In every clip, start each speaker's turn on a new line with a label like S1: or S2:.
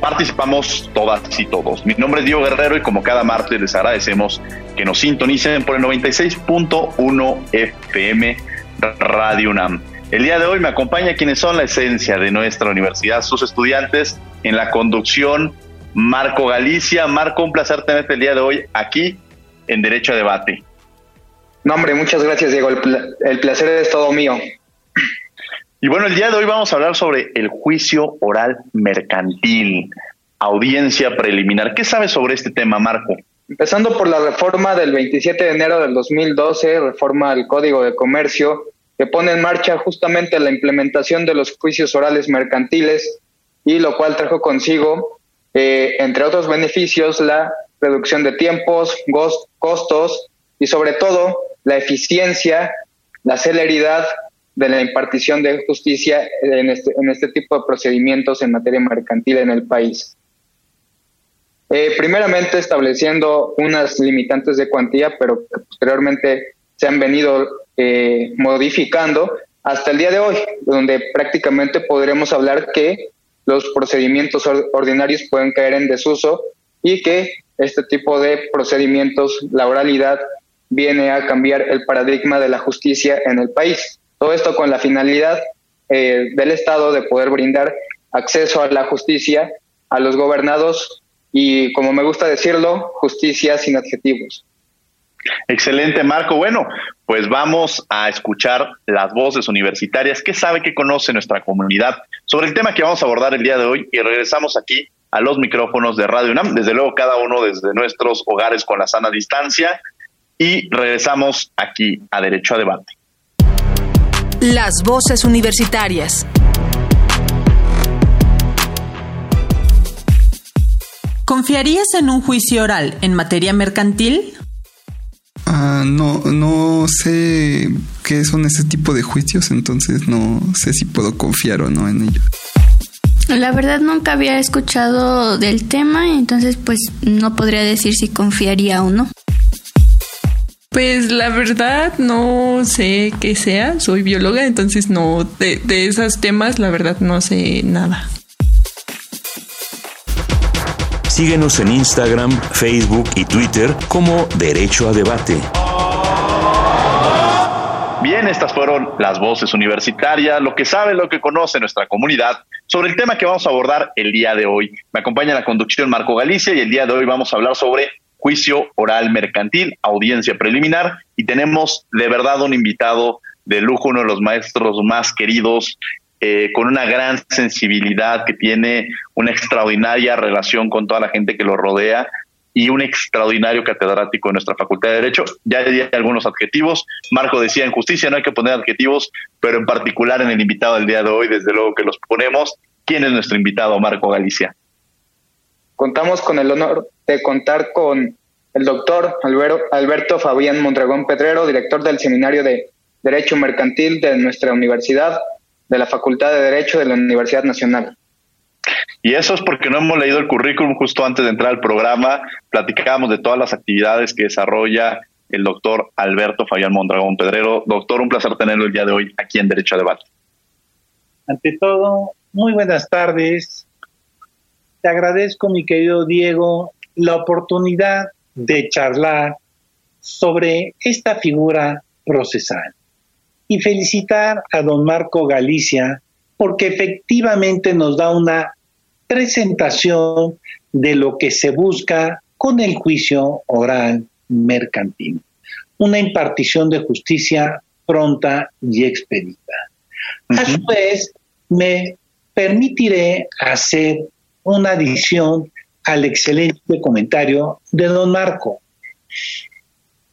S1: participamos todas y todos. Mi nombre es Diego Guerrero y como cada martes les agradecemos que nos sintonicen por el 96.1 FM Radio UNAM. El día de hoy me acompaña quienes son la esencia de nuestra universidad, sus estudiantes en la conducción, Marco Galicia. Marco, un placer tenerte el día de hoy aquí en Derecho a Debate.
S2: No, hombre, muchas gracias, Diego. El, placer es todo mío.
S1: Y bueno, el día de hoy vamos a hablar sobre el juicio oral mercantil, audiencia preliminar. ¿Qué sabes sobre este tema, Marco?
S2: Empezando por la reforma del 27 de enero del 2012, reforma al Código de Comercio, que pone en marcha justamente la implementación de los juicios orales mercantiles y lo cual trajo consigo, eh, entre otros beneficios, la reducción de tiempos, costos y sobre todo la eficiencia, la celeridad de la impartición de justicia en este, en este tipo de procedimientos en materia mercantil en el país. Eh, primeramente estableciendo unas limitantes de cuantía, pero posteriormente se han venido eh, modificando hasta el día de hoy, donde prácticamente podremos hablar que los procedimientos ordinarios pueden caer en desuso y que este tipo de procedimientos, la oralidad, viene a cambiar el paradigma de la justicia en el país. Todo esto con la finalidad eh, del Estado de poder brindar acceso a la justicia a los gobernados y, como me gusta decirlo, justicia sin adjetivos.
S1: Excelente, Marco. Bueno, pues vamos a escuchar las voces universitarias. ¿Qué sabe, qué conoce nuestra comunidad sobre el tema que vamos a abordar el día de hoy? Y regresamos aquí a los micrófonos de Radio UNAM, desde luego cada uno desde nuestros hogares con la sana distancia. Y regresamos aquí a Derecho a Debate.
S3: Las voces universitarias. ¿Confiarías en un juicio oral en materia mercantil?
S4: Ah, no, no sé qué son ese tipo de juicios, entonces no sé si puedo confiar o no en ellos.
S5: La verdad nunca había escuchado del tema, entonces pues no podría decir si confiaría o no.
S6: Pues la verdad no sé qué sea, soy bióloga, entonces no, de, esos temas la verdad no sé nada.
S7: Síguenos en Instagram, Facebook y Twitter como Derecho a Debate.
S1: Bien, estas fueron las voces universitarias, lo que sabe, lo que conoce nuestra comunidad sobre el tema que vamos a abordar el día de hoy. Me acompaña la conducción Marco Galicia y el día de hoy vamos a hablar sobre juicio oral mercantil, audiencia preliminar, y tenemos de verdad un invitado de lujo, uno de los maestros más queridos, eh, con una gran sensibilidad, que tiene una extraordinaria relación con toda la gente que lo rodea y un extraordinario catedrático en nuestra Facultad de Derecho. Ya hay algunos adjetivos. Marco decía, en justicia no hay que poner adjetivos, pero en particular en el invitado del día de hoy, desde luego que los ponemos. ¿Quién es nuestro invitado, Marco Galicia?
S2: Contamos con el honor de contar con el doctor Alberto Fabián Mondragón Pedrero, director del Seminario de Derecho Mercantil de nuestra universidad, de la Facultad de Derecho de la Universidad Nacional.
S1: Y eso es porque no hemos leído el currículum justo antes de entrar al programa. Platicábamos de todas las actividades que desarrolla el doctor Alberto Fabián Mondragón Pedrero. Doctor, un placer tenerlo el día de hoy aquí en Derecho a Debate.
S8: Ante todo, muy buenas tardes. Te agradezco, mi querido Diego, la oportunidad de charlar sobre esta figura procesal y felicitar a don Marco Galicia porque efectivamente nos da una presentación de lo que se busca con el juicio oral mercantil. Una impartición de justicia pronta y expedita. A su vez, me permitiré hacer una adición al excelente comentario de don Marco.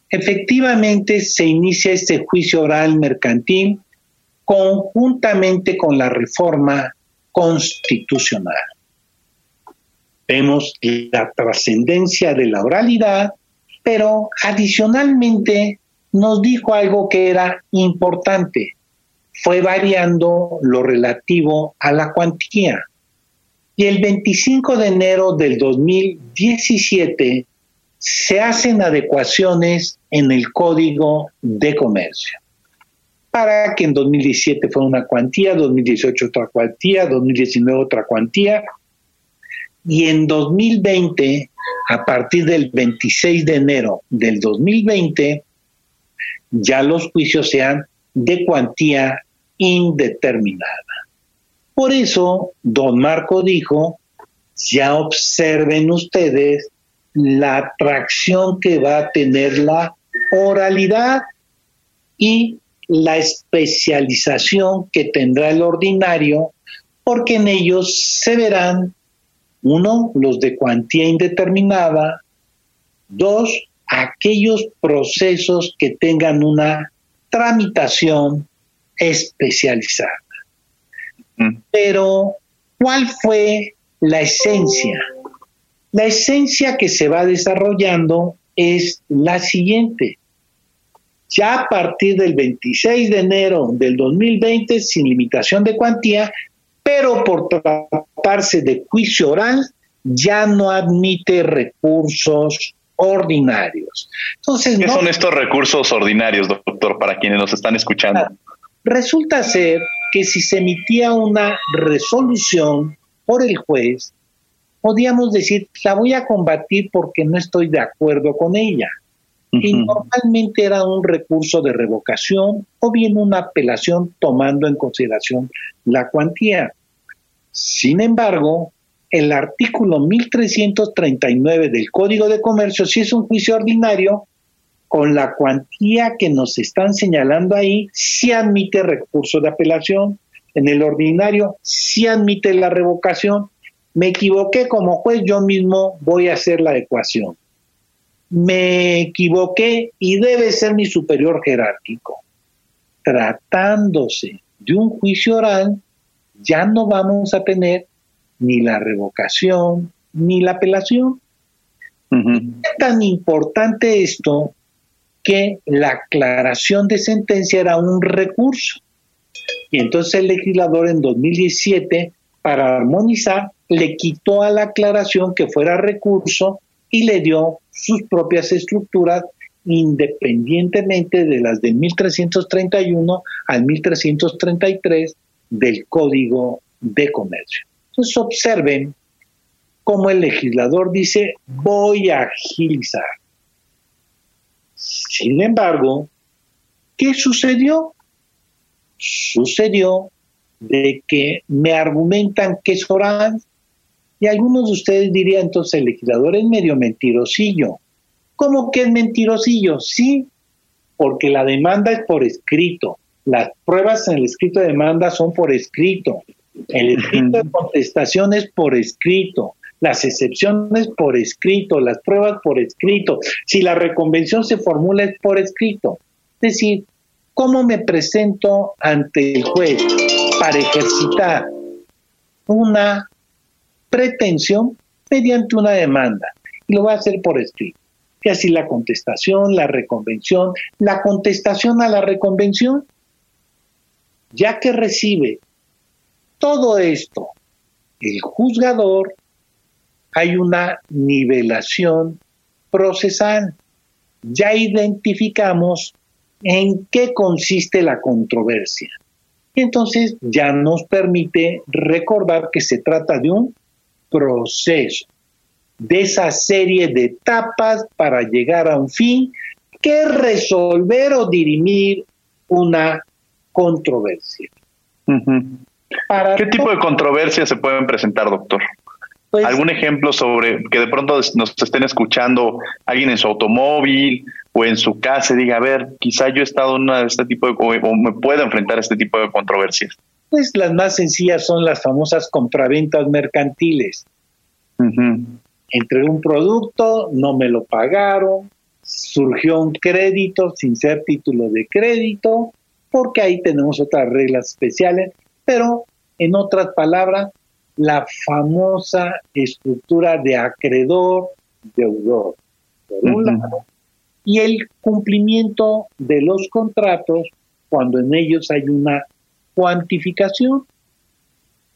S8: Efectivamente, se inicia este juicio oral mercantil conjuntamente con la reforma constitucional. Vemos la trascendencia de la oralidad, pero adicionalmente nos dijo algo que era importante. Fue variando lo relativo a la cuantía. Y el 25 de enero del 2017 se hacen adecuaciones en el Código de Comercio para que en 2017 fuera una cuantía, 2018 otra cuantía, 2019 otra cuantía, y en 2020, a partir del 26 de enero del 2020, ya los juicios sean de cuantía indeterminada. Por eso, don Marco dijo, ya observen ustedes la atracción que va a tener la oralidad y la especialización que tendrá el ordinario, porque en ellos se verán, uno, los de cuantía indeterminada, dos, aquellos procesos que tengan una tramitación especializada. Mm. Pero, ¿cuál fue la esencia? La esencia que se va desarrollando es la siguiente ya a partir del 26 de enero del 2020 sin limitación de cuantía, pero por tratarse de juicio oral ya no admite recursos ordinarios.
S1: Entonces, ¿Qué son estos recursos ordinarios, doctor, para quienes nos están escuchando?
S8: Resulta ser que si se emitía una resolución por el juez, podíamos decir, la voy a combatir porque no estoy de acuerdo con ella y normalmente era un recurso de revocación o bien una apelación tomando en consideración la cuantía. Sin embargo, el artículo 1339 del Código de Comercio, si es un juicio ordinario, con la cuantía que nos están señalando ahí, sí admite recurso de apelación. En el ordinario sí admite la revocación. Me equivoqué como juez, yo mismo voy a hacer la ecuación me equivoqué y debe ser mi superior jerárquico. Tratándose de un juicio oral, ya no vamos a tener ni la revocación ni la apelación. Es tan importante esto que la aclaración de sentencia era un recurso. Y entonces el legislador en 2017, para armonizar, le quitó a la aclaración que fuera recurso y le dio sus propias estructuras independientemente de las de 1331 al 1333 del Código de Comercio. Entonces observen cómo el legislador dice voy a agilizar. Sin embargo, ¿qué sucedió? Sucedió de que me argumentan que es oral, y algunos de ustedes dirían, entonces el legislador es medio mentirosillo. ¿Cómo que es mentirosillo? Sí, porque la demanda es por escrito. Las pruebas en el escrito de demanda son por escrito. El escrito de contestación es por escrito. Las excepciones por escrito, las pruebas por escrito. Si la reconvención se formula es por escrito. Es decir, ¿cómo me presento ante el juez para ejercitar una pretensión mediante una demanda. Y lo va a hacer por escrito. Que así la contestación, la reconvención, la contestación a la reconvención, ya que recibe todo esto el juzgador, hay una nivelación procesal. Ya identificamos en qué consiste la controversia. Y entonces ya nos permite recordar que se trata de un proceso, de esa serie de etapas para llegar a un fin que resolver o dirimir una controversia.
S1: ¿Qué tipo de controversias se pueden presentar, doctor? Pues ¿Algún ejemplo sobre que de pronto nos estén escuchando alguien en su automóvil o en su casa y diga, a ver, quizá yo he estado en una de este tipo de, o me puedo enfrentar a este tipo de controversias?
S8: Pues las más sencillas son las famosas compraventas mercantiles. Entre un producto, no me lo pagaron, surgió un crédito sin ser título de crédito, porque ahí tenemos otras reglas especiales, pero en otras palabras, la famosa estructura de acreedor, deudor, por un lado, y el cumplimiento de los contratos cuando en ellos hay una cuantificación.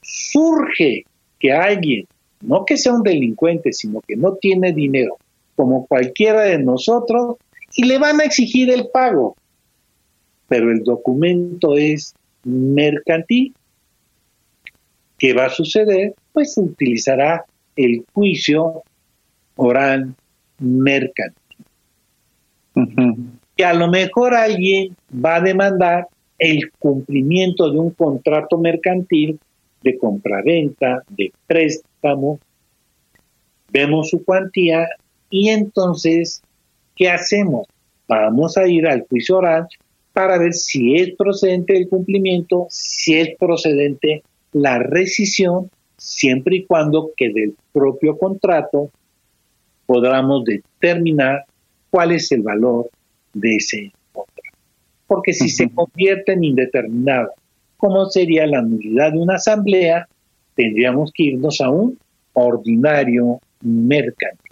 S8: Surge que alguien, no que sea un delincuente, sino que no tiene dinero, como cualquiera de nosotros, y le van a exigir el pago. Pero el documento es mercantil. ¿Qué va a suceder? Pues se utilizará el juicio oral mercantil. Que a lo mejor alguien va a demandar el cumplimiento de un contrato mercantil de compraventa, de préstamo, vemos su cuantía y entonces, ¿qué hacemos? Vamos a ir al juicio oral para ver si es procedente el cumplimiento, si es procedente la rescisión, siempre y cuando que del propio contrato podamos determinar cuál es el valor de ese contrato. Porque si se convierte en indeterminado, como sería la nulidad de una asamblea, tendríamos que irnos a un ordinario mercantil.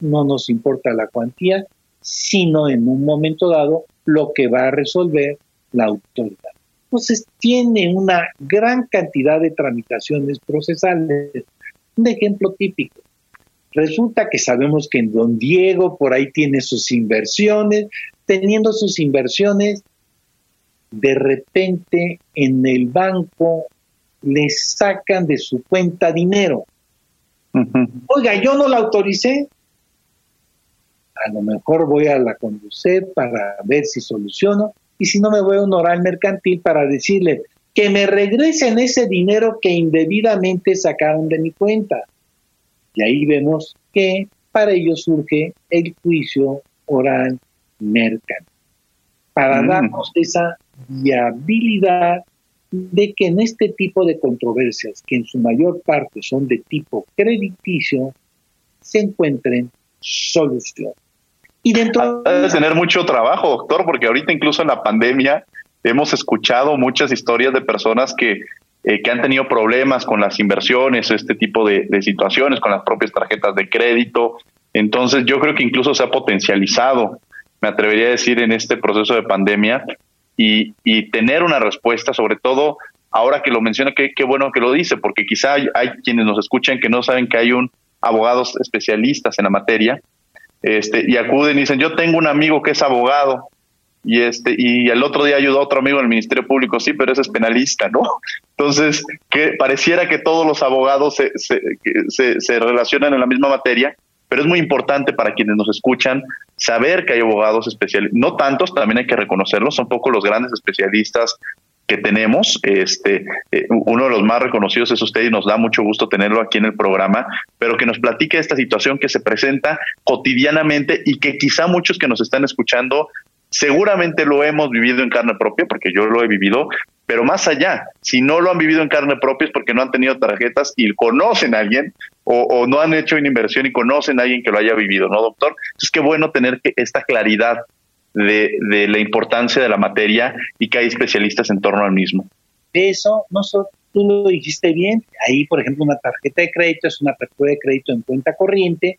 S8: No nos importa la cuantía, sino en un momento dado lo que va a resolver la autoridad. Entonces tiene una gran cantidad de tramitaciones procesales. Un ejemplo típico. Resulta que sabemos que en don Diego por ahí tiene sus inversiones, teniendo sus inversiones, de repente en el banco le sacan de su cuenta dinero. Oiga, yo no la autoricé. A lo mejor voy a la conducir para ver si soluciono y si no me voy a un oral mercantil para decirle que me regresen ese dinero que indebidamente sacaron de mi cuenta. Y ahí vemos que para ello surge el juicio oral mercantil, para mm. darnos esa viabilidad de que en este tipo de controversias, que en su mayor parte son de tipo crediticio, se encuentren soluciones.
S1: Y dentro de tener mucho trabajo, doctor, porque ahorita incluso en la pandemia hemos escuchado muchas historias de personas que, eh, que han tenido problemas con las inversiones, este tipo de, de situaciones, con las propias tarjetas de crédito. Entonces yo creo que incluso se ha potencializado, me atrevería a decir, en este proceso de pandemia, y, y tener una respuesta, sobre todo ahora que lo menciona, qué, qué bueno que lo dice, porque quizá hay, quienes nos escuchan que no saben que hay un abogados especialistas en la materia, este, y acuden y dicen, yo tengo un amigo que es abogado, y este y el otro día ayudó a otro amigo en el Ministerio Público, sí, pero ese es penalista, ¿no? Entonces, que pareciera que todos los abogados se, se, se, se relacionan en la misma materia, pero es muy importante para quienes nos escuchan saber que hay abogados especiales, no tantos, también hay que reconocerlos, son pocos los grandes especialistas que tenemos. Este, eh, uno de los más reconocidos es usted y nos da mucho gusto tenerlo aquí en el programa, pero que nos platique esta situación que se presenta cotidianamente y que quizá muchos que nos están escuchando seguramente lo hemos vivido en carne propia, porque yo lo he vivido, pero más allá, si no lo han vivido en carne propia es porque no han tenido tarjetas y conocen a alguien o, no han hecho una inversión y conocen a alguien que lo haya vivido, ¿no, doctor? Entonces, qué bueno tener que esta claridad de, la importancia de la materia y que hay especialistas en torno al mismo.
S8: Eso, no tú lo dijiste bien, ahí, por ejemplo, una tarjeta de crédito es una apertura de crédito en cuenta corriente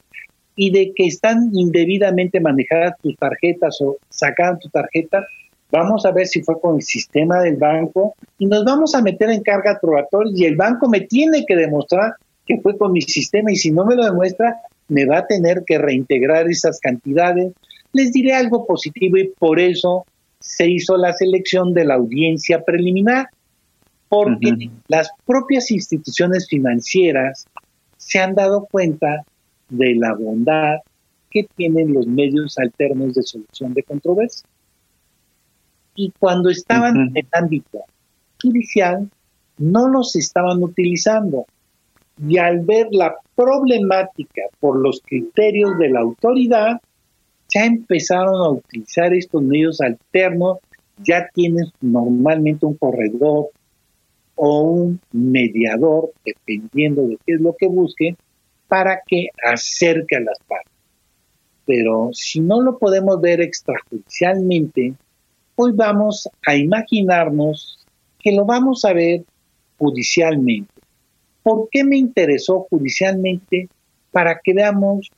S8: y de que están indebidamente manejadas tus tarjetas o sacadas tu tarjeta, vamos a ver si fue con el sistema del banco y nos vamos a meter en carga probatoria y el banco me tiene que demostrar que fue con mi sistema y si no me lo demuestra, me va a tener que reintegrar esas cantidades. Les diré algo positivo y por eso se hizo la selección de la audiencia preliminar, porque las propias instituciones financieras se han dado cuenta de la bondad que tienen los medios alternos de solución de controversia. Y cuando estaban en el ámbito judicial no los estaban utilizando. y al ver la problemática por los criterios de la autoridad, ya empezaron a utilizar estos medios alternos, ya tienen normalmente un corredor o un mediador, dependiendo de qué es lo que busquen, para que acerque a las partes. Pero si no lo podemos ver extrajudicialmente, hoy vamos a imaginarnos que lo vamos a ver judicialmente. ¿Por qué me interesó judicialmente? Para que veamos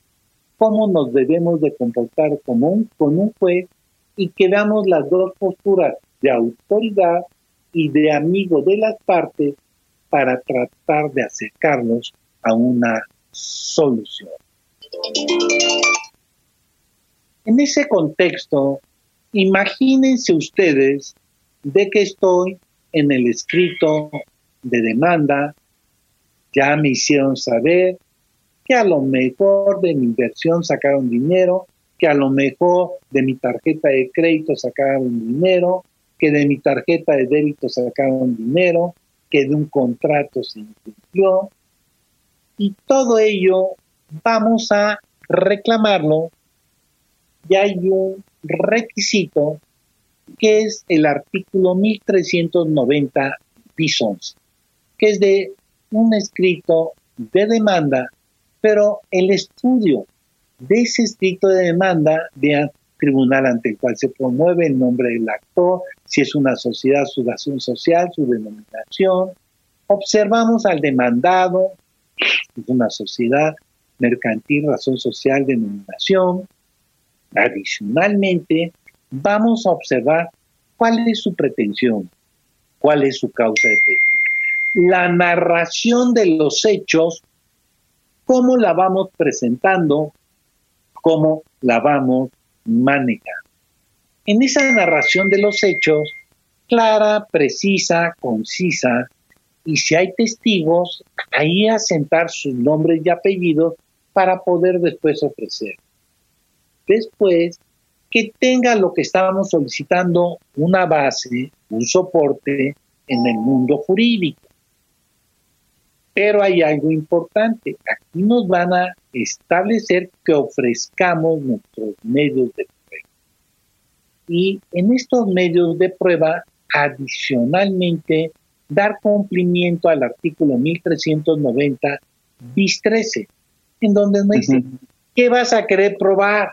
S8: cómo nos debemos de comportar como un, con un juez y que veamos las dos posturas de autoridad y de amigo de las partes para tratar de acercarnos a una solución. En ese contexto, imagínense ustedes de que estoy en el escrito de demanda, ya me hicieron saber que a lo mejor de mi inversión sacaron dinero, que a lo mejor de mi tarjeta de crédito sacaron dinero, que de mi tarjeta de débito sacaron dinero, que de un contrato se incumplió. Y todo ello vamos a reclamarlo y hay un requisito que es el artículo 1390 bis 11, que es de un escrito de demanda, pero el estudio de ese escrito de demanda de tribunal ante el cual se promueve el nombre del actor, si es una sociedad, su razón social, su denominación. Observamos al demandado, es una sociedad mercantil, razón social, denominación. Adicionalmente, vamos a observar cuál es su pretensión, cuál es su causa de fe. La narración de los hechos, cómo la vamos presentando, cómo la vamos manejando. En esa narración de los hechos, clara, precisa, concisa, y si hay testigos, ahí asentar sus nombres y apellidos para poder después ofrecer. Después, que tenga lo que estábamos solicitando, una base, un soporte en el mundo jurídico. Pero hay algo importante. Aquí nos van a establecer que ofrezcamos nuestros medios de prueba. Y en estos medios de prueba, adicionalmente, dar cumplimiento al artículo 1390 bis 13, en donde nos dice, ¿qué vas a querer probar?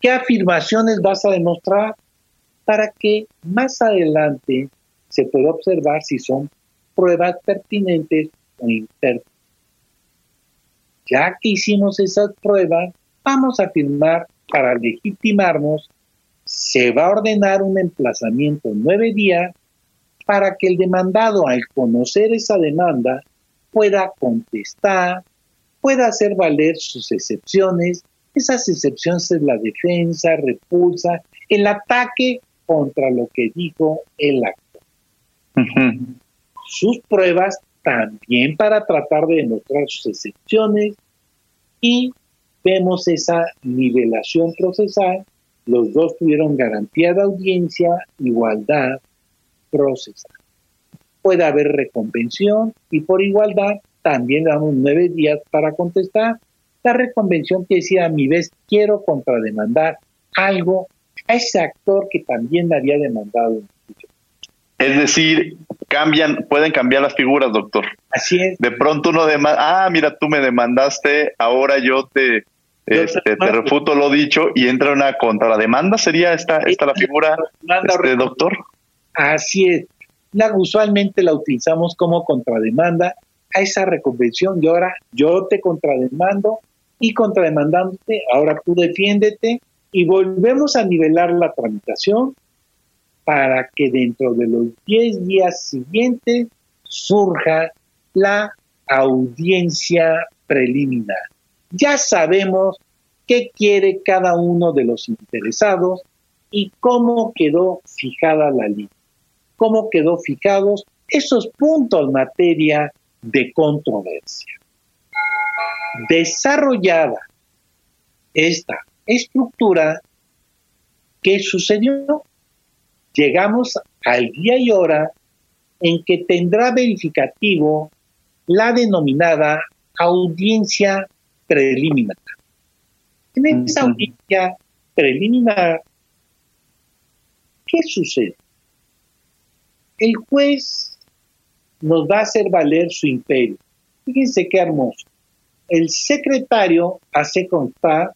S8: ¿Qué afirmaciones vas a demostrar? Para que más adelante se pueda observar si son pruebas pertinentes impertinentes. Ya que hicimos esas pruebas, vamos a afirmar para legitimarnos, se va a ordenar un emplazamiento nueve días para que el demandado, al conocer esa demanda, pueda contestar, pueda hacer valer sus excepciones. Esas excepciones es la defensa, repulsa, el ataque contra lo que dijo el actor. Sus pruebas también para tratar de demostrar sus excepciones y vemos esa nivelación procesal. Los dos tuvieron garantía de audiencia, igualdad, procesal. Puede haber reconvención y por igualdad también damos nueve días para contestar. La reconvención que decía a mi vez quiero contrademandar algo a ese actor que también había demandado.
S1: Es decir, cambian, pueden cambiar las figuras, doctor.
S8: Así es.
S1: De pronto uno demanda, ah, mira, tú me demandaste, ahora yo te, este, te refuto lo dicho y entra una contrademanda, ¿sería esta, esta la figura, este, doctor?
S8: Así es. La, usualmente la utilizamos como contrademanda a esa reconvención y ahora yo te contrademando y contrademandándote, ahora tú defiéndete y volvemos a nivelar la tramitación para que dentro de los 10 días siguientes surja la audiencia preliminar. Ya sabemos qué quiere cada uno de los interesados y cómo quedó fijada la línea cómo quedó fijados esos puntos materia de controversia. Desarrollada esta estructura, ¿qué sucedió? Llegamos al día y hora en que tendrá verificativo la denominada audiencia preliminar. En esa audiencia preliminar, ¿qué sucede? El juez nos va a hacer valer su imperio. Fíjense qué hermoso. El secretario hace constar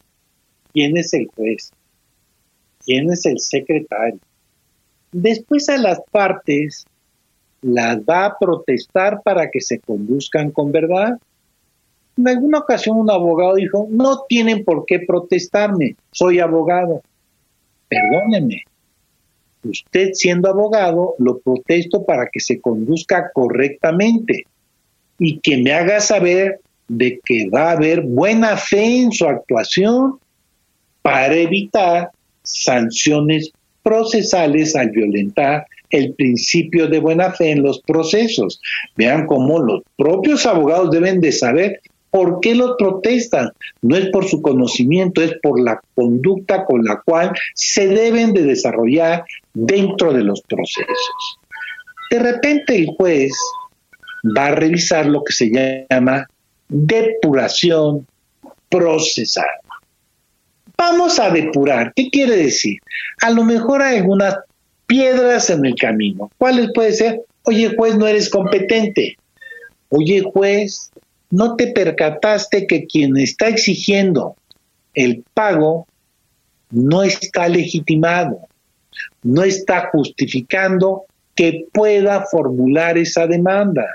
S8: quién es el juez, quién es el secretario. Después a las partes las va a protestar para que se conduzcan con verdad. En alguna ocasión un abogado dijo, no tienen por qué protestarme, soy abogado. Perdóneme, usted siendo abogado lo protesto para que se conduzca correctamente y que me haga saber de que va a haber buena fe en su actuación para evitar sanciones procesales al violentar el principio de buena fe en los procesos. Vean cómo los propios abogados deben de saber por qué los protestan. No es por su conocimiento, es por la conducta con la cual se deben de desarrollar dentro de los procesos. De repente el juez va a revisar lo que se llama depuración procesal. Vamos a depurar. ¿Qué quiere decir? A lo mejor hay algunas piedras en el camino. ¿Cuáles puede ser? Oye, juez, no eres competente. Oye, juez, no te percataste que quien está exigiendo el pago no está legitimado, no está justificando que pueda formular esa demanda.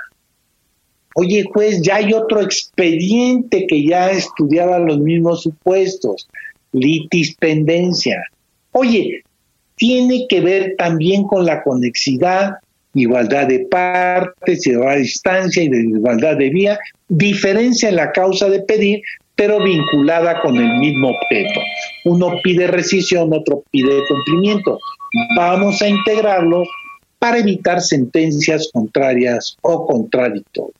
S8: Oye, juez, ya hay otro expediente que ya estudiaba los mismos supuestos, litispendencia. Oye, tiene que ver también con la conexidad, igualdad de partes, igualdad de distancia y de igualdad de vía, diferencia en la causa de pedir, pero vinculada con el mismo objeto. Uno pide rescisión, otro pide cumplimiento. Vamos a integrarlos para evitar sentencias contrarias o contradictorias.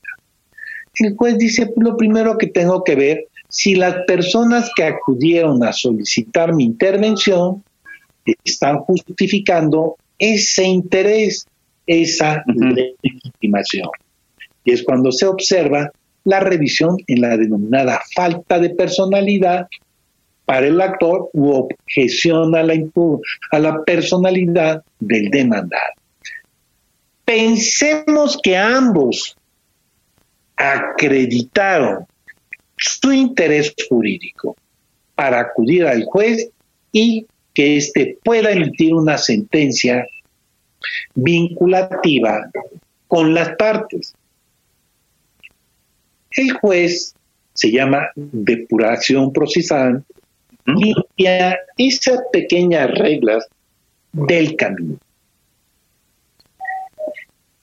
S8: El juez dice, lo primero que tengo que ver, si las personas que acudieron a solicitar mi intervención están justificando ese interés, esa legitimación. Y es cuando se observa la revisión en la denominada falta de personalidad para el actor u objeción a la, a la personalidad del demandado. Pensemos que ambos acreditaron su interés jurídico para acudir al juez y que éste pueda emitir una sentencia vinculativa con las partes. El juez se llama depuración procesal, limpia esas pequeñas reglas del camino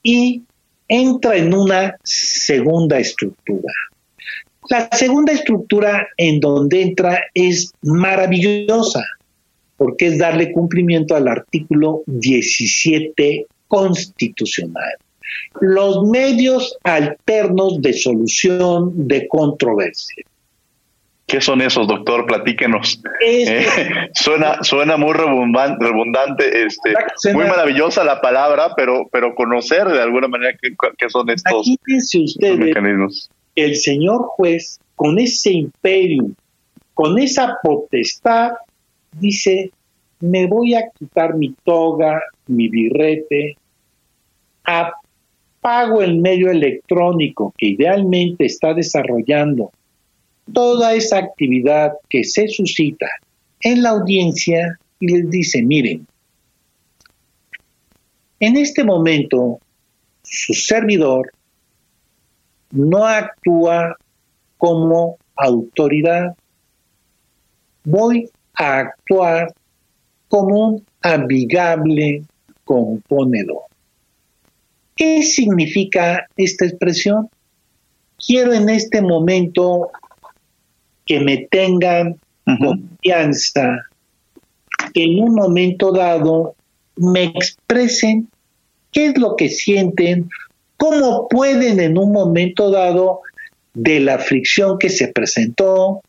S8: y entra en una segunda estructura. La segunda estructura en donde entra es maravillosa, porque es darle cumplimiento al artículo 17 constitucional. Los medios alternos de solución de controversia.
S1: ¿Qué son esos, doctor? Platíquenos. Eh, suena, suena muy redundante, este, muy maravillosa la palabra, pero, pero conocer de alguna manera qué, son estos,
S8: usted mecanismos. El señor juez, con ese imperio, con esa potestad, dice, me voy a quitar mi toga, mi birrete, apago el medio electrónico que idealmente está desarrollando toda esa actividad que se suscita en la audiencia y les dice, miren, en este momento su servidor no actúa como autoridad, voy a actuar como un amigable componedor. ¿Qué significa esta expresión? Quiero en este momento que me tengan confianza, que en un momento dado me expresen qué es lo que sienten, cómo pueden en un momento dado de la fricción que se presentó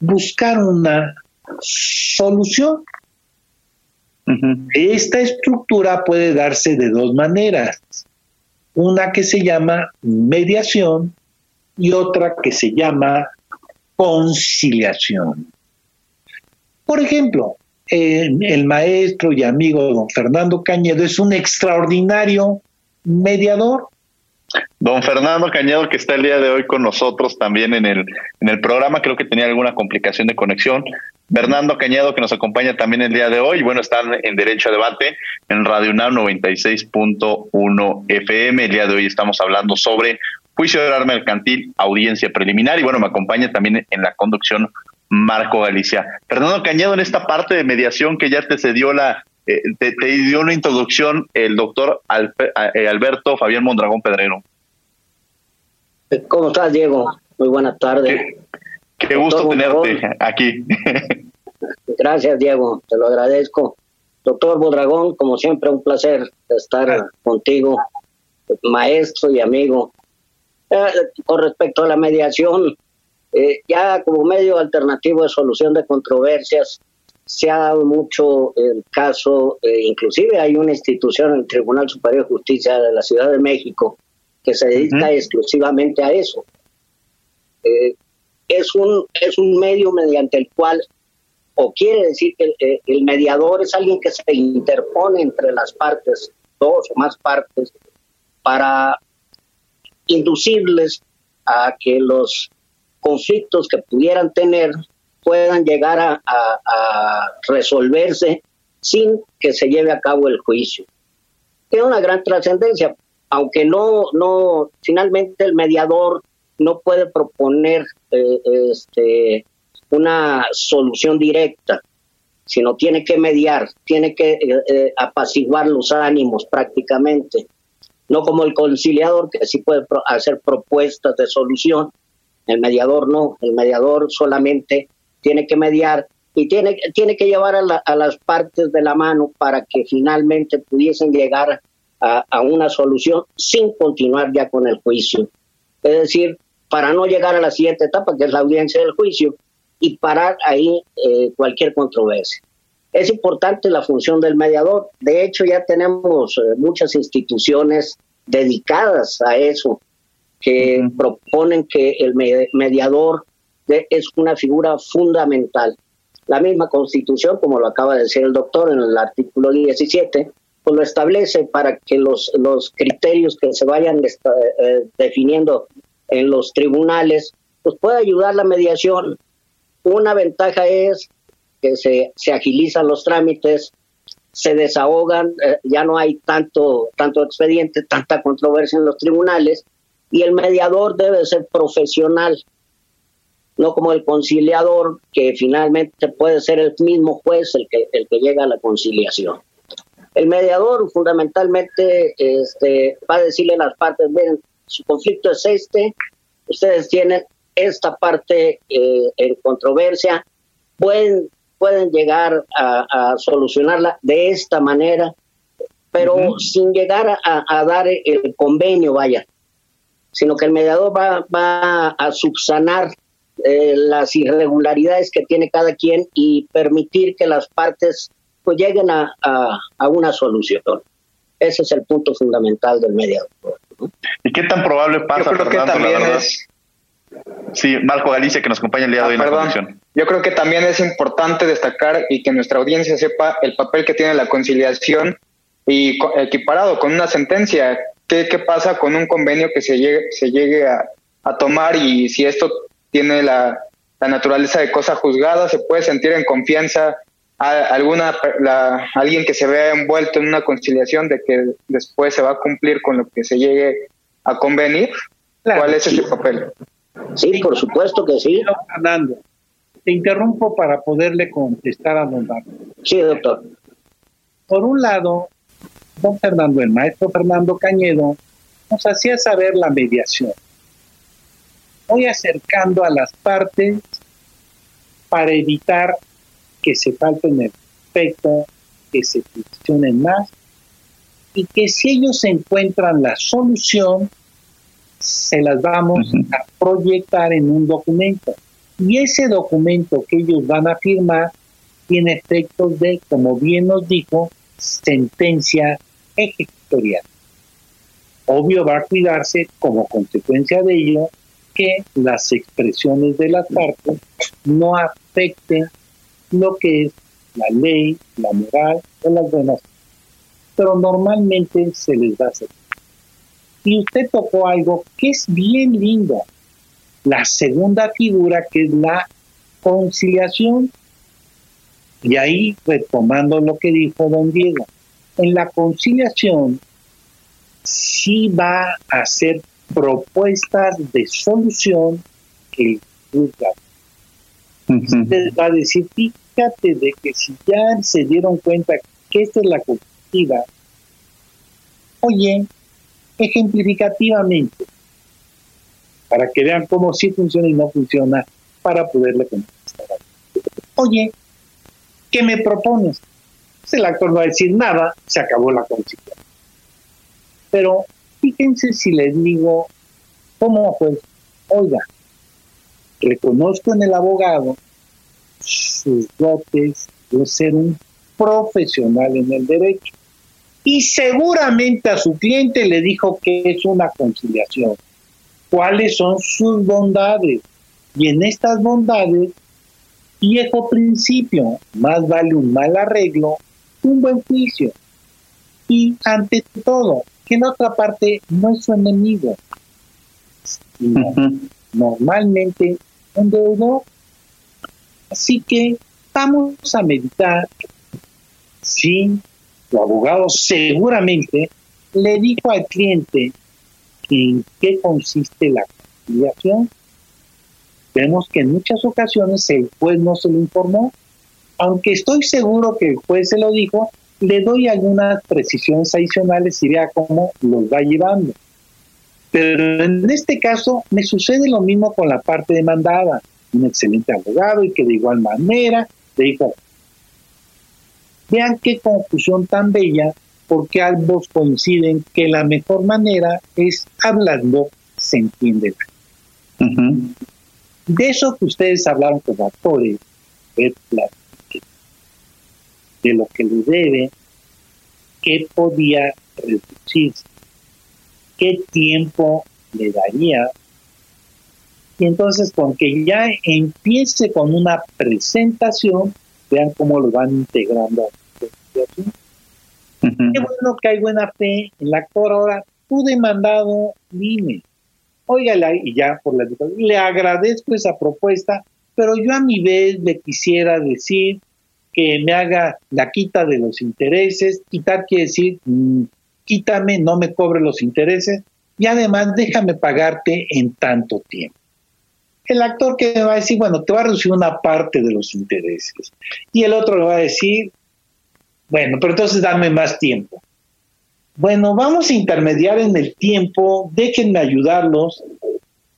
S8: buscar una solución. Esta estructura puede darse de dos maneras. Una que se llama mediación y otra que se llama conciliación. Por ejemplo, el maestro y amigo don Fernando Cañedo es un extraordinario mediador.
S1: Don Fernando Cañedo, que está el día de hoy con nosotros también en el, en el programa, creo que tenía alguna complicación de conexión. Fernando Cañedo, que nos acompaña también el día de hoy. Bueno, están en Derecho a Debate en Radio UNAM 96.1 FM. El día de hoy estamos hablando sobre juicio de oral mercantil, audiencia preliminar. Y bueno, me acompaña también en la conducción Marco Galicia. Fernando Cañedo, en esta parte de mediación que ya te cedió la, eh, te, dio una introducción el doctor eh, Alberto Fabián Mondragón Pedrero.
S9: ¿Cómo estás, Diego? Muy buenas tardes.
S1: Qué, gusto tenerte aquí.
S9: Gracias, Diego, te lo agradezco. Doctor Mondragón, como siempre, un placer estar contigo, maestro y amigo. Eh, con respecto a la mediación, eh, ya como medio alternativo de solución de controversias, se ha dado mucho el caso, eh, inclusive hay una institución, el Tribunal Superior de Justicia de la Ciudad de México, que se dedica exclusivamente a eso. Eh, es, un, es un medio mediante el cual, o quiere decir que el, el mediador es alguien que se interpone entre las partes, dos o más partes, para inducirles a que los conflictos que pudieran tener puedan llegar a, resolverse sin que se lleve a cabo el juicio. Tiene una gran trascendencia, aunque no, no, finalmente el mediador no puede proponer eh, este, una solución directa, sino tiene que mediar, tiene que eh, eh, apaciguar los ánimos prácticamente, no como el conciliador que sí puede hacer propuestas de solución, el mediador no, el mediador solamente tiene que mediar y tiene, tiene que llevar a, las partes de la mano para que finalmente pudiesen llegar a, una solución sin continuar ya con el juicio. Es decir, para no llegar a la siguiente etapa, que es la audiencia del juicio, y parar ahí eh, cualquier controversia. Es importante la función del mediador. De hecho, ya tenemos eh, muchas instituciones dedicadas a eso que proponen que el mediador es una figura fundamental. La misma constitución, como lo acaba de decir el doctor en el artículo 17, pues lo establece para que los, los criterios que se vayan eh, definiendo en los tribunales, pues pueda ayudar la mediación. Una ventaja es que se, se agilizan los trámites, se desahogan, eh, ya no hay tanto, tanto expediente, tanta controversia en los tribunales, y el mediador debe ser profesional, no como el conciliador, que finalmente puede ser el mismo juez el que, el que llega a la conciliación. El mediador fundamentalmente este, va a decirle a las partes, ven, su conflicto es este, ustedes tienen esta parte eh, en controversia, pueden, pueden llegar a, solucionarla de esta manera, pero sin llegar a, dar el convenio, vaya, sino que el mediador va, va a subsanar eh, las irregularidades que tiene cada quien y permitir que las partes pues lleguen a, a, una solución. Ese es el punto fundamental del mediador.
S1: ¿Y qué tan probable pasa,
S2: yo creo que también es...
S1: Sí, Marco Galicia, que nos acompaña el día de hoy en la comisión.
S2: Yo creo que también es importante destacar y que nuestra audiencia sepa el papel que tiene la conciliación y equiparado con una sentencia ¿Qué, pasa con un convenio que se llegue, se llegue a, tomar y si esto tiene la, naturaleza de cosa juzgada, se puede sentir en confianza a alguna alguien que se vea envuelto en una conciliación de que después se va a cumplir con lo que se llegue a convenir? ¿Cuál es ese papel?
S9: Sí, por supuesto que sí.
S8: Fernando, te interrumpo para poderle contestar a don Marco.
S9: Sí, doctor.
S8: Por un lado, don Fernando, el maestro Fernando Cañedo, nos hacía saber la mediación. Voy acercando a las partes para evitar que se falten el respeto, que se cuestionen más y que si ellos encuentran la solución, se las vamos a proyectar en un documento. Y ese documento que ellos van a firmar tiene efectos de, como bien nos dijo, sentencia ejecutorial. Obvio va a cuidarse como consecuencia de ello que las expresiones de las partes no afecten lo que es la ley, la moral o las buenas. Pero normalmente se les da hacer. Y usted tocó algo que es bien lindo. La segunda figura que es la conciliación. Y ahí retomando lo que dijo don Diego, en la conciliación sí va a hacer propuestas de solución que juzga. Usted va a decir, fíjate de que si ya se dieron cuenta que esta es la cooperativa, oye, ejemplificativamente, para que vean cómo sí funciona y no funciona, para poderle contestar. Oye, ¿qué me propones? Pues el actor va a decir nada, se acabó la conciliación. Pero fíjense si les digo, ¿cómo pues? Oiga, reconozco en el abogado sus dotes de ser un profesional en el derecho. Y seguramente a su cliente le dijo que es una conciliación. ¿Cuáles son sus bondades? Y en estas bondades, viejo principio, más vale un mal arreglo un buen juicio. Y ante todo, que en otra parte no es su enemigo, normalmente un deudor. Así que vamos a meditar si tu abogado seguramente le dijo al cliente en qué consiste la conciliación. Vemos que en muchas ocasiones el juez no se lo informó, aunque estoy seguro que el juez se lo dijo, le doy algunas precisiones adicionales y vea cómo los va llevando. Pero en este caso me sucede lo mismo con la parte demandada. Un excelente abogado y que de igual manera le dijo, vean qué confusión tan bella, porque ambos coinciden que la mejor manera es hablando, se entiende. De eso que ustedes hablaron con actores, de lo que le debe, qué podía reducirse, qué tiempo le daría. Y entonces con que ya empiece con una presentación, vean cómo lo van integrando. Qué bueno que hay buena fe en la actor ahora. Tú demandado, dime. Óigala, y ya por la le agradezco esa propuesta, pero yo a mi vez le quisiera decir que me haga la quita de los intereses. Quitar quiere decir, mm, quítame, no me cobre los intereses y además déjame pagarte en tanto tiempo. El actor que me va a decir, bueno, te va a reducir una parte de los intereses. Y el otro le va a decir, bueno, pero entonces dame más tiempo. Bueno, vamos a intermediar en el tiempo, déjenme ayudarlos.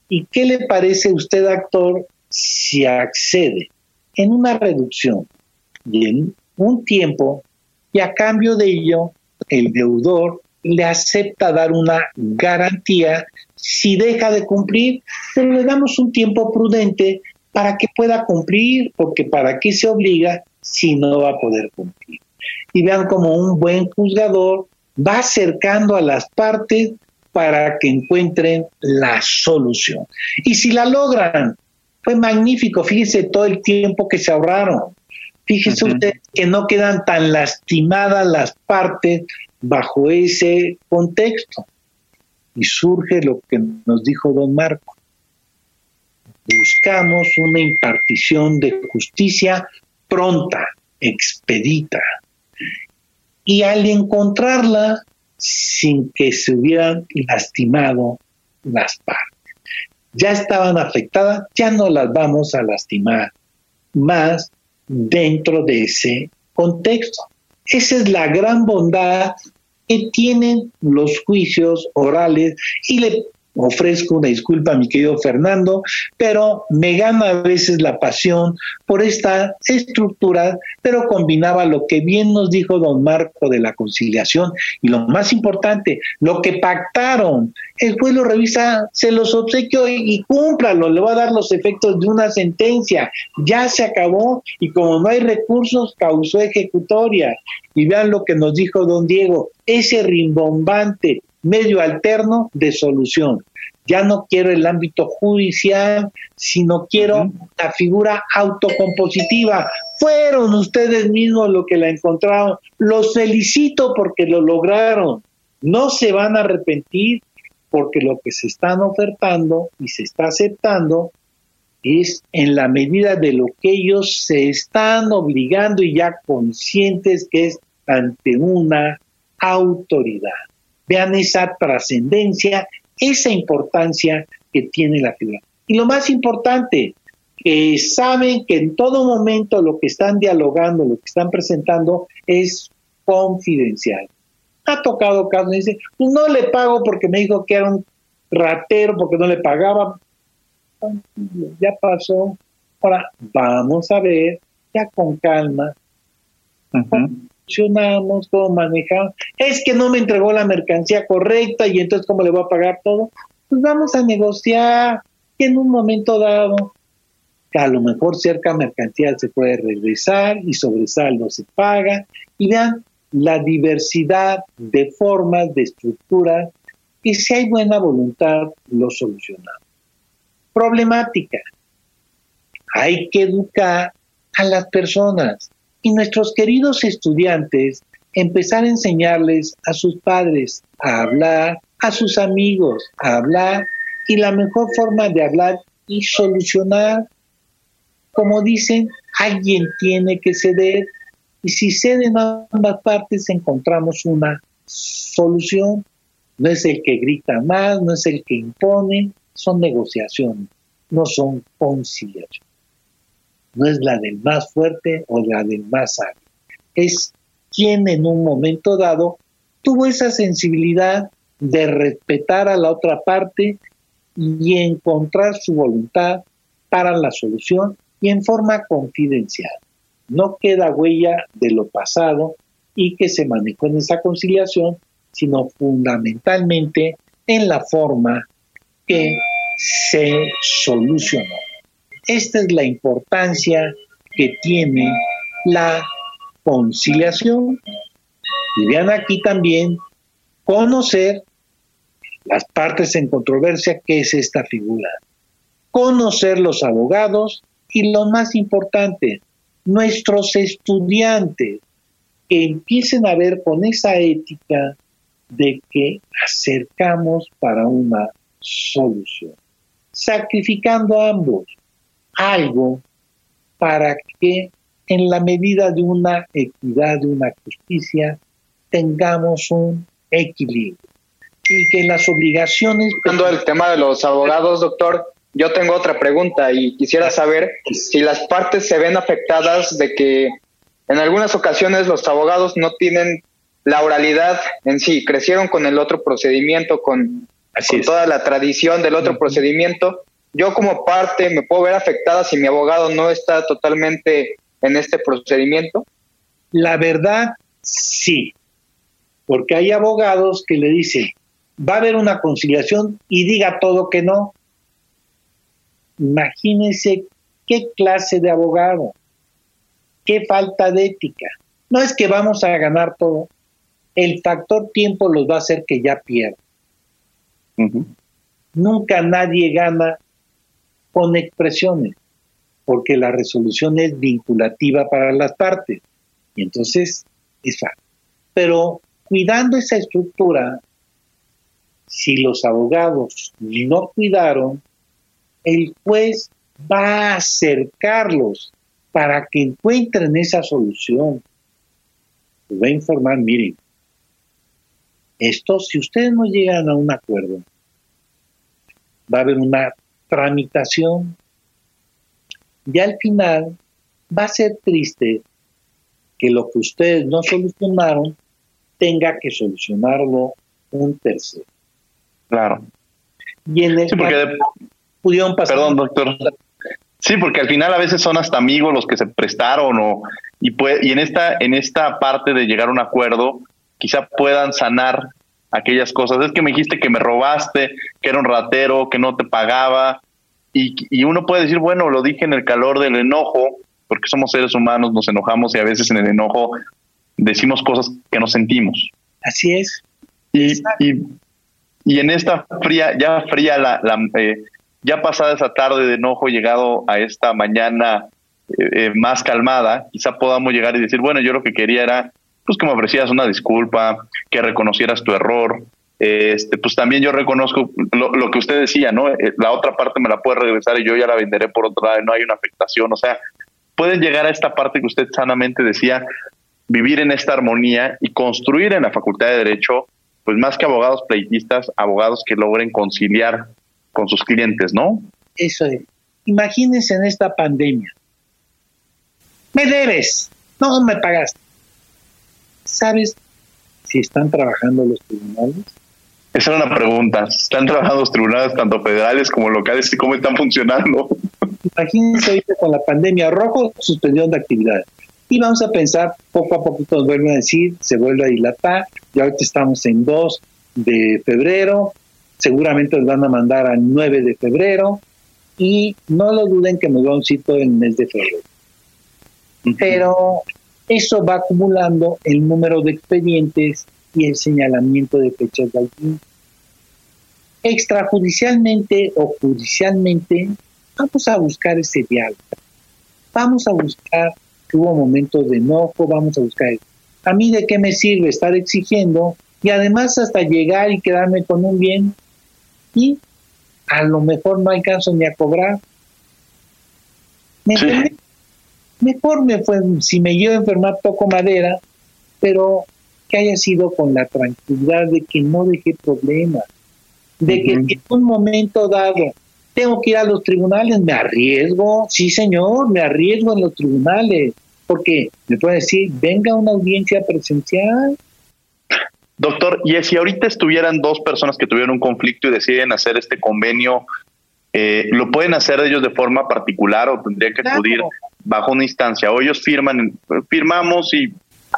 S8: ¿Y qué le parece a usted, actor, si accede en una reducción y en un tiempo y a cambio de ello el deudor le acepta dar una garantía si deja de cumplir, pero le damos un tiempo prudente para que pueda cumplir, porque para qué se obliga si no va a poder cumplir. Y vean como un buen juzgador va acercando a las partes para que encuentren la solución. Y si la logran, fue magnífico, fíjense todo el tiempo que se ahorraron. Fíjese usted que no quedan tan lastimadas las partes bajo ese contexto. Y surge lo que nos dijo don Marco. Buscamos una impartición de justicia pronta, expedita. Y al encontrarla, sin que se hubieran lastimado las partes. Ya estaban afectadas, ya no las vamos a lastimar más dentro de ese contexto. Esa es la gran bondad que tienen los juicios orales y le ofrezco una disculpa a mi querido Fernando, pero me gana a veces la pasión por esta estructura, pero combinaba lo que bien nos dijo don Marco de la conciliación y lo más importante, lo que pactaron. El juez lo revisa, se los obsequio y, cúmplalo, le va a dar los efectos de una sentencia. Ya se acabó y como no hay recursos, causó ejecutoria. Y vean lo que nos dijo don Diego, ese rimbombante medio alterno de solución. Ya no quiero el ámbito judicial, sino quiero la figura autocompositiva. Fueron ustedes mismos los que la encontraron. Los felicito porque lo lograron. No se van a arrepentir porque lo que se están ofertando y se está aceptando es en la medida de lo que ellos se están obligando y ya conscientes que es ante una autoridad. Vean esa trascendencia, esa importancia que tiene la figura. Y lo más importante, que saben que en todo momento lo que están dialogando, lo que están presentando es confidencial. Ha tocado casos, dice, pues no le pago porque me dijo que era un ratero, porque no le pagaba. Ya pasó. Ahora vamos a ver, ya con calma, cómo manejamos. Es que no me entregó la mercancía correcta y entonces cómo le voy a pagar todo. Pues vamos a negociar y en un momento dado, a lo mejor cerca mercancía se puede regresar y sobresaldo se paga. Y vean la diversidad de formas, de estructuras, que si hay buena voluntad lo solucionamos. Problemática. Hay que educar a las personas y nuestros queridos estudiantes empezar a enseñarles a sus padres a hablar, a sus amigos a hablar y la mejor forma de hablar y solucionar, como dicen, alguien tiene que ceder y si ceden ambas partes encontramos una solución. No es el que grita más, no es el que impone, son negociaciones, no son conciliaciones no es la del más fuerte o la del más hábil, es quien en un momento dado tuvo esa sensibilidad de respetar a la otra parte y encontrar su voluntad para la solución y en forma confidencial. No queda huella de lo pasado y que se manejó en esa conciliación, sino fundamentalmente en la forma que se solucionó. Esta es la importancia que tiene la conciliación. Y vean aquí también conocer las partes en controversia, que es esta figura. Conocer los abogados y lo más importante, nuestros estudiantes, que empiecen a ver con esa ética de que acercamos para una solución, sacrificando a ambos, algo para que en la medida de una equidad, de una justicia, tengamos un equilibrio y que las obligaciones...
S2: Cuando el tema de los abogados, doctor, yo tengo otra pregunta y quisiera saber si las partes se ven afectadas de que en algunas ocasiones los abogados no tienen la oralidad en sí, crecieron con el otro procedimiento, con, toda la tradición del otro procedimiento yo como parte me puedo ver afectada si mi abogado no está totalmente en este procedimiento?
S8: La verdad, sí, porque hay abogados que le dicen, va a haber una conciliación y diga todo que no. Imagínense qué clase de abogado, qué falta de ética. No es que vamos a ganar todo, el factor tiempo los va a hacer que ya pierdan. Nunca nadie gana con expresiones, porque la resolución es vinculativa para las partes. Y entonces es fácil. Pero cuidando esa estructura, si los abogados no cuidaron, el juez va a acercarlos para que encuentren esa solución. Les va a informar, miren, esto, si ustedes no llegan a un acuerdo, va a haber una tramitación. Y al final va a ser triste que lo que ustedes no solucionaron tenga que solucionarlo un tercero.
S1: Claro.
S8: Y en el
S1: sí, porque
S8: pudieron pasar.
S1: Perdón, doctor. Sí, porque al final a veces son hasta amigos los que se prestaron o y y en esta en esta parte de llegar a un acuerdo quizá puedan sanar aquellas cosas. Es que me dijiste que me robaste, que era un ratero, que no te pagaba. Y, y uno puede decir, bueno, lo dije en el calor del enojo, porque somos seres humanos, nos enojamos y a veces en el enojo decimos cosas que no sentimos.
S8: Así es.
S1: Y, y, y en esta fría, ya fría, la, la eh, ya pasada esa tarde de enojo, llegado a esta mañana eh, más calmada, quizá podamos llegar y decir, bueno, yo lo que quería era pues que me ofrecieras una disculpa, que reconocieras tu error. Este, pues también yo reconozco lo, que usted decía, ¿no? La otra parte me la puede regresar y yo ya la venderé por otro lado, no hay una afectación. O sea, pueden llegar a esta parte que usted sanamente decía, vivir en esta armonía y construir en la Facultad de Derecho, pues más que abogados pleitistas, abogados que logren conciliar con sus clientes, ¿no?
S8: Eso es. Imagínense en esta pandemia. Me debes, no me pagaste. ¿Sabes si están trabajando los tribunales?
S1: Esa era una pregunta. ¿Están trabajando los tribunales tanto federales como locales y cómo están funcionando?
S8: Imagínense ahorita con la pandemia rojo, suspensión de actividades. Y vamos a pensar, poco a poco nos vuelven a decir, se vuelve a dilatar, y ahorita estamos en 2 de febrero, seguramente nos van a mandar al 9 de febrero, y no lo duden que nos va a un sitio en el mes de febrero. Pero eso va acumulando el número de expedientes y el señalamiento de fechas de audiencia. Extrajudicialmente o judicialmente, vamos a buscar ese diálogo. Vamos a buscar que hubo momentos de enojo, vamos a buscar. A mí de qué me sirve estar exigiendo y además hasta llegar y quedarme con un bien y a lo mejor no alcanzo ni a cobrar. ¿Me Mejor me fue, si me llevo a enfermar, toco madera, pero que haya sido con la tranquilidad de que no dejé problemas, de que en un momento dado tengo que ir a los tribunales, me arriesgo, sí señor, me arriesgo en los tribunales, porque me puede decir, venga una audiencia presencial.
S1: Doctor, y si ahorita estuvieran dos personas que tuvieron un conflicto y deciden hacer este convenio, eh, ¿lo pueden hacer ellos de forma particular o tendría que acudir bajo una instancia? ¿O ellos firman, firmamos y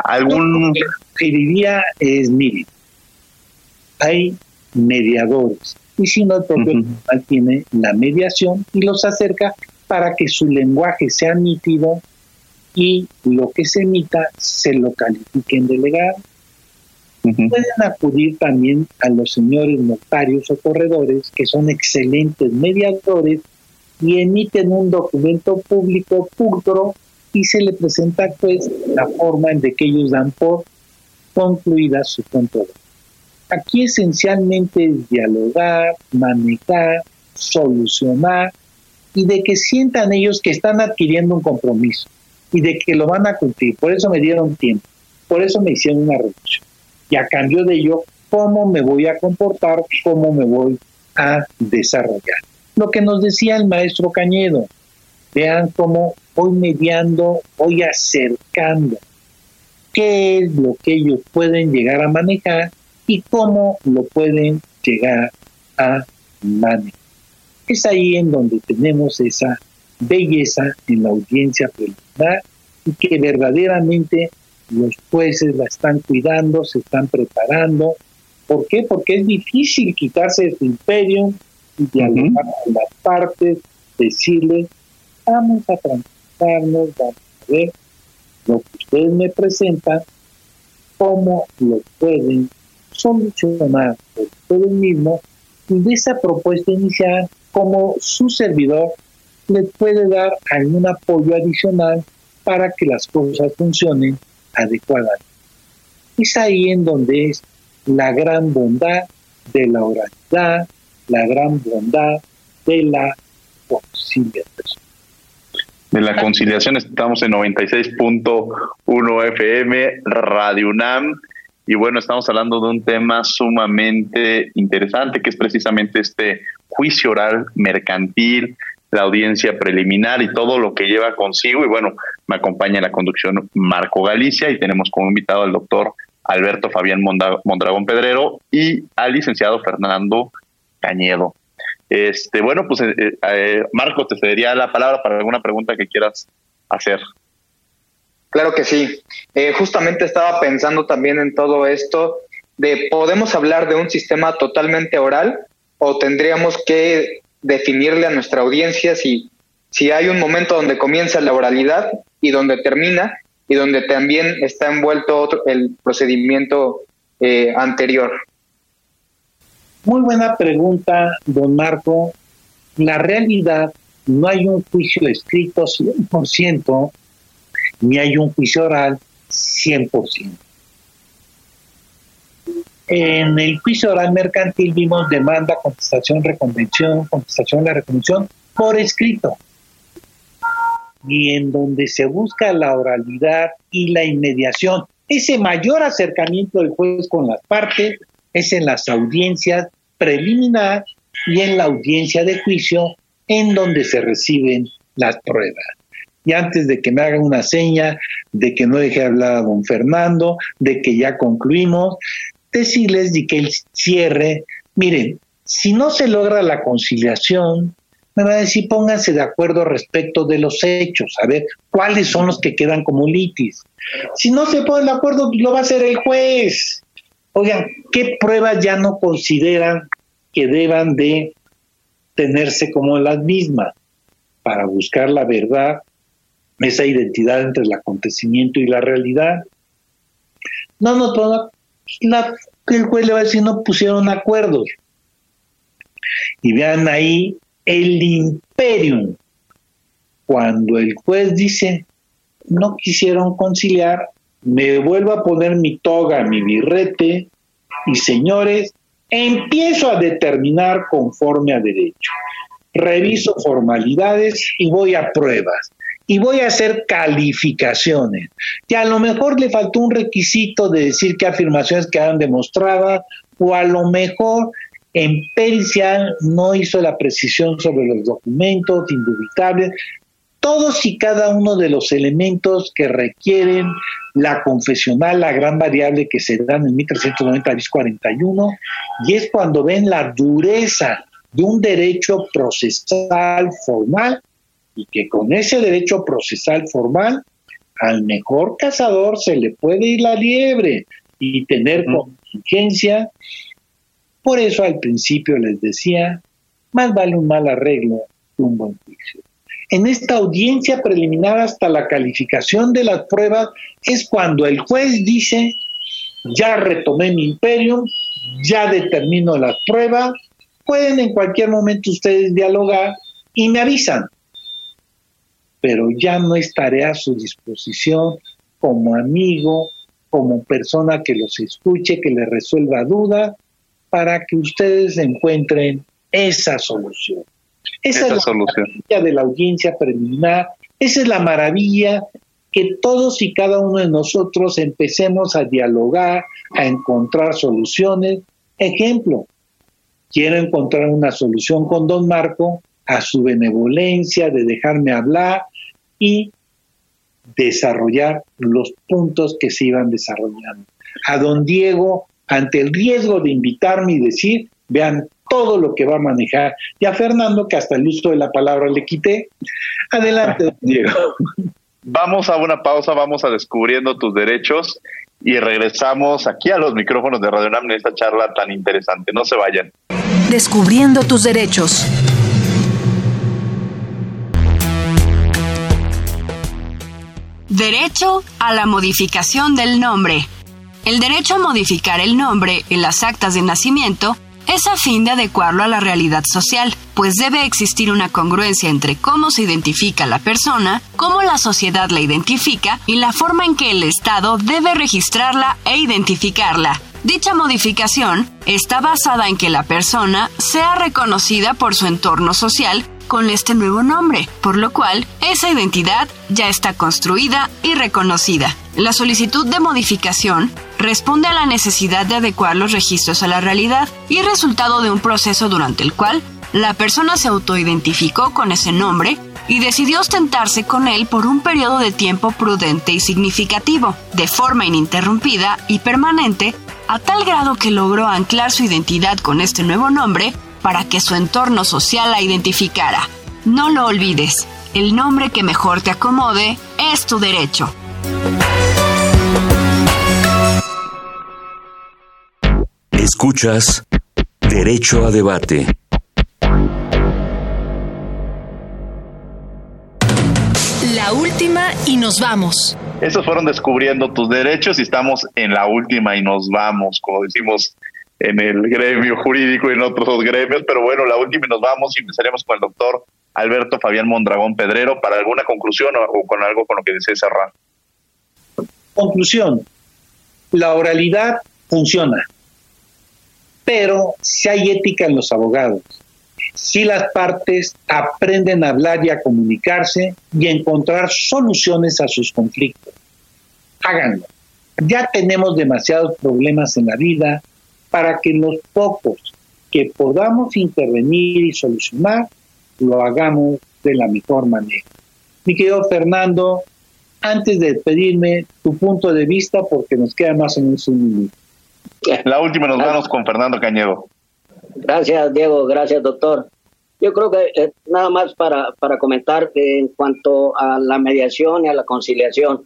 S1: algún...
S8: Que diría es, mire, hay mediadores y si no, el propio tiene la mediación y los acerca para que su lenguaje sea nítido y lo que se emita se lo califique en delegado. Pueden acudir también a los señores notarios o corredores, que son excelentes mediadores, y emiten un documento público pulcro y se le presenta pues la forma en de que ellos dan por concluida su control. Aquí esencialmente es dialogar, manejar, solucionar y de que sientan ellos que están adquiriendo un compromiso y de que lo van a cumplir. Por eso me dieron tiempo, por eso me hicieron una reducción. Y a cambio de ello, ¿cómo me voy a comportar? ¿Cómo me voy a desarrollar? Lo que nos decía el maestro Cañedo, vean cómo voy mediando, voy acercando qué es lo que ellos pueden llegar a manejar y cómo lo pueden llegar a manejar. Es ahí en donde tenemos esa belleza en la audiencia preliminar y que verdaderamente los jueces la están cuidando, se están preparando. ¿Por qué? Porque es difícil quitarse de su imperio dialogar con las partes, decirles, vamos a transitarnos, vamos a ver lo que ustedes me presentan, cómo lo pueden solucionar por ustedes mismos y de esa propuesta inicial, como su servidor le puede dar algún apoyo adicional para que las cosas funcionen adecuadamente. Es ahí en donde es la gran bondad de la oralidad, la gran bondad de la conciliación.
S1: De la conciliación estamos en 96.1 FM, Radio UNAM, y bueno, estamos hablando de un tema sumamente interesante, que es precisamente este juicio oral mercantil, la audiencia preliminar y todo lo que lleva consigo. Y bueno, me acompaña en la conducción Marco Galicia y tenemos como invitado al doctor Alberto Fabián Mondragón Pedrero y al licenciado Fernando Este, bueno, pues eh, eh, eh, Marco, te cedería la palabra para alguna pregunta que quieras hacer.
S2: Claro que sí. justamente estaba pensando también en todo esto de podemos hablar de un sistema totalmente oral o tendríamos que definirle a nuestra audiencia si, si hay un momento donde comienza la oralidad y donde termina y donde también está envuelto otro, el procedimiento anterior.
S8: Muy buena pregunta, don Marco. La realidad, no hay un juicio escrito 100%, ni hay un juicio oral 100%. En el juicio oral mercantil vimos demanda, contestación, reconvención, contestación, la reconvención por escrito. Y en donde se busca la oralidad y la inmediación, ese mayor acercamiento del juez con las partes es en las audiencias preliminar y en la audiencia de juicio en donde se reciben las pruebas. Y antes de que me hagan una seña de que no deje hablar a don Fernando, de que ya concluimos, decirles de que el cierre, miren, si no se logra la conciliación, me va a decir pónganse de acuerdo respecto de los hechos, a ver cuáles son los que quedan como litis. Si no se pone de acuerdo, lo va a hacer el juez. Oigan, ¿qué pruebas ya no consideran que deban de tenerse como las mismas para buscar la verdad, esa identidad entre el acontecimiento y la realidad? No, no, no, la, el juez le va a decir no pusieron acuerdos. Y vean ahí el imperium. Cuando el juez dice no quisieron conciliar, me vuelvo a poner mi toga, mi birrete, y señores, empiezo a determinar conforme a derecho. Reviso formalidades y voy a pruebas. Y voy a hacer calificaciones. Y a lo mejor le faltó un requisito de decir qué afirmaciones quedan demostradas, o a lo mejor en pericia no hizo la precisión sobre los documentos indubitables todos y cada uno de los elementos que requieren la confesional, la gran variable que se dan en 1390 bis 41, y es cuando ven la dureza de un derecho procesal formal y que con ese derecho procesal formal al mejor cazador se le puede ir la liebre y tener contingencia. Por eso al principio les decía, más vale un mal arreglo que un buen juicio. En esta audiencia preliminar hasta la calificación de las pruebas es cuando el juez dice, ya retomé mi imperio, ya determino las pruebas, pueden en cualquier momento ustedes dialogar y me avisan, pero ya no estaré a su disposición como amigo, como persona que los escuche, que les resuelva dudas, para que ustedes encuentren esa solución. Esa, es la solución. maravilla de la audiencia preliminar, esa es la maravilla que todos y cada uno de nosotros empecemos a dialogar, a encontrar soluciones. Ejemplo, quiero encontrar una solución con don Marco a su benevolencia de dejarme hablar y desarrollar los puntos que se iban desarrollando. A don Diego, ante el riesgo de invitarme y decir, vean, todo lo que va a manejar. Y a Fernando, que hasta el uso de la palabra le quité. Adelante, Diego.
S1: Vamos a una pausa, vamos a descubriendo tus derechos y regresamos aquí a los micrófonos de Radio NAM en esta charla tan interesante. No se vayan.
S3: Descubriendo tus derechos.
S10: Derecho a la modificación del nombre. El derecho a modificar el nombre en las actas de nacimiento es a fin de adecuarlo a la realidad social, pues debe existir una congruencia entre cómo se identifica la persona, cómo la sociedad la identifica y la forma en que el Estado debe registrarla e identificarla. Dicha modificación está basada en que la persona sea reconocida por su entorno social con este nuevo nombre, por lo cual esa identidad ya está construida y reconocida. La solicitud de modificación responde a la necesidad de adecuar los registros a la realidad y resultado de un proceso durante el cual la persona se autoidentificó con ese nombre y decidió ostentarse con él por un periodo de tiempo prudente y significativo, de forma ininterrumpida y permanente, a tal grado que logró anclar su identidad con este nuevo nombre para que su entorno social la identificara. No lo olvides, el nombre que mejor te acomode es tu derecho.
S7: Escuchas Derecho a Debate.
S3: La última y nos vamos.
S1: Esos fueron descubriendo tus derechos y estamos en la última y nos vamos, como decimos en el gremio jurídico y en otros gremios, pero bueno, la última y nos vamos y empezaremos con el doctor Alberto Fabián Mondragón Pedrero para alguna conclusión o, con algo con lo que desee cerrar.
S8: Conclusión, la oralidad funciona, pero si hay ética en los abogados, si las partes aprenden a hablar y a comunicarse y encontrar soluciones a sus conflictos, háganlo. Ya tenemos demasiados problemas en la vida para que los pocos que podamos intervenir y solucionar, lo hagamos de la mejor manera. Mi querido Fernando, antes de despedirme, tu punto de vista, porque nos queda más o menos un minuto.
S1: La última nos vamos con Fernando Cañedo.
S9: Gracias, Diego. Gracias, doctor. Yo creo que eh, nada más para, para comentar en cuanto a la mediación y a la conciliación.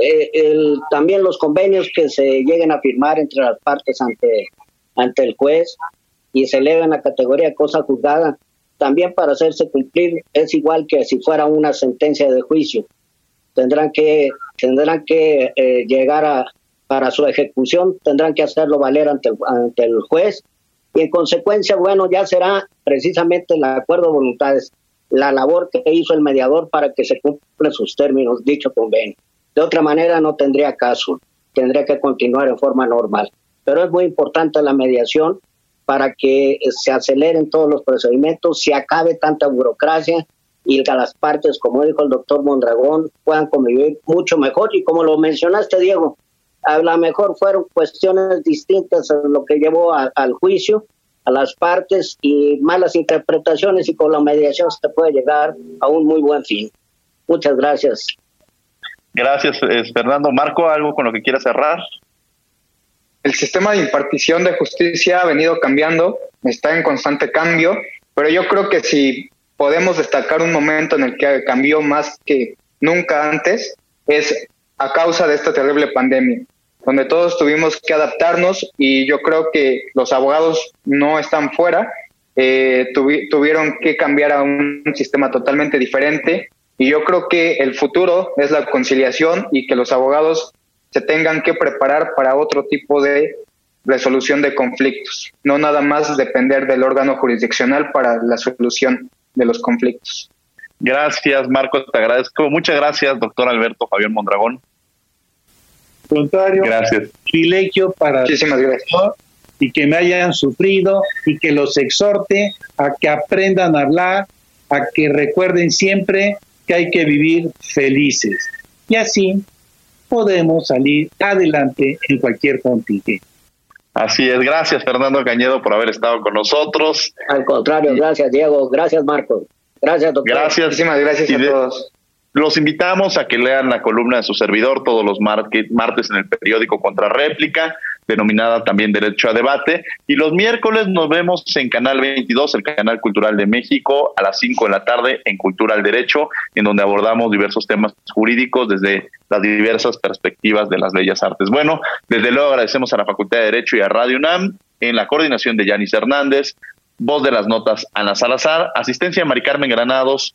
S9: Eh, el, también los convenios que se lleguen a firmar entre las partes ante, ante el juez y se eleven a categoría de cosa juzgada, también para hacerse cumplir es igual que si fuera una sentencia de juicio. Tendrán que, tendrán que eh, llegar a, para su ejecución, tendrán que hacerlo valer ante el, juez y en consecuencia, bueno, ya será precisamente el acuerdo de voluntades, la labor que hizo el mediador para que se cumplan sus términos, dicho convenio. De otra manera no tendría caso, tendría que continuar en forma normal. Pero es muy importante la mediación para que se aceleren todos los procedimientos, se acabe tanta burocracia y que las partes, como dijo el doctor Mondragón, puedan convivir mucho mejor. Y como lo mencionaste, Diego, a lo mejor fueron cuestiones distintas a lo que llevó al juicio, a las partes y malas interpretaciones y con la mediación se puede llegar a un muy buen fin. Muchas gracias.
S1: Gracias, Fernando. Marco, ¿algo con lo que quiera cerrar?
S2: El sistema de impartición de justicia ha venido cambiando, está en constante cambio, pero yo creo que si podemos destacar un momento en el que cambió más que nunca antes, es a causa de esta terrible pandemia, donde todos tuvimos que adaptarnos y yo creo que los abogados no están fuera, eh, tuvieron que cambiar a un sistema totalmente diferente y yo creo que el futuro es la conciliación y que los abogados se tengan que preparar para otro tipo de resolución de conflictos, no nada más depender del órgano jurisdiccional para la solución de los conflictos.
S1: Gracias, Marco, te agradezco. Muchas gracias, doctor Alberto Fabián Mondragón.
S8: Contrario,
S1: gracias.
S8: privilegio para
S2: Muchísimas gracias.
S8: y que me hayan sufrido y que los exhorte a que aprendan a hablar, a que recuerden siempre que hay que vivir felices. Y así podemos salir adelante en cualquier contingente.
S1: Así es, gracias Fernando Cañedo por haber estado con nosotros.
S9: Al contrario, gracias Diego, gracias Marco, gracias doctor.
S1: Gracias.
S2: Muchísimas gracias a todos.
S1: Los invitamos a que lean la columna de su servidor todos los martes en el periódico Contra Réplica, denominada también Derecho a Debate. Y los miércoles nos vemos en Canal 22, el Canal Cultural de México, a las 5 de la tarde en Cultura al Derecho, en donde abordamos diversos temas jurídicos desde las diversas perspectivas de las bellas artes. Bueno, desde luego agradecemos a la Facultad de Derecho y a Radio UNAM, en la coordinación de Yanis Hernández, voz de las notas Ana Salazar, asistencia de Mari Carmen Granados,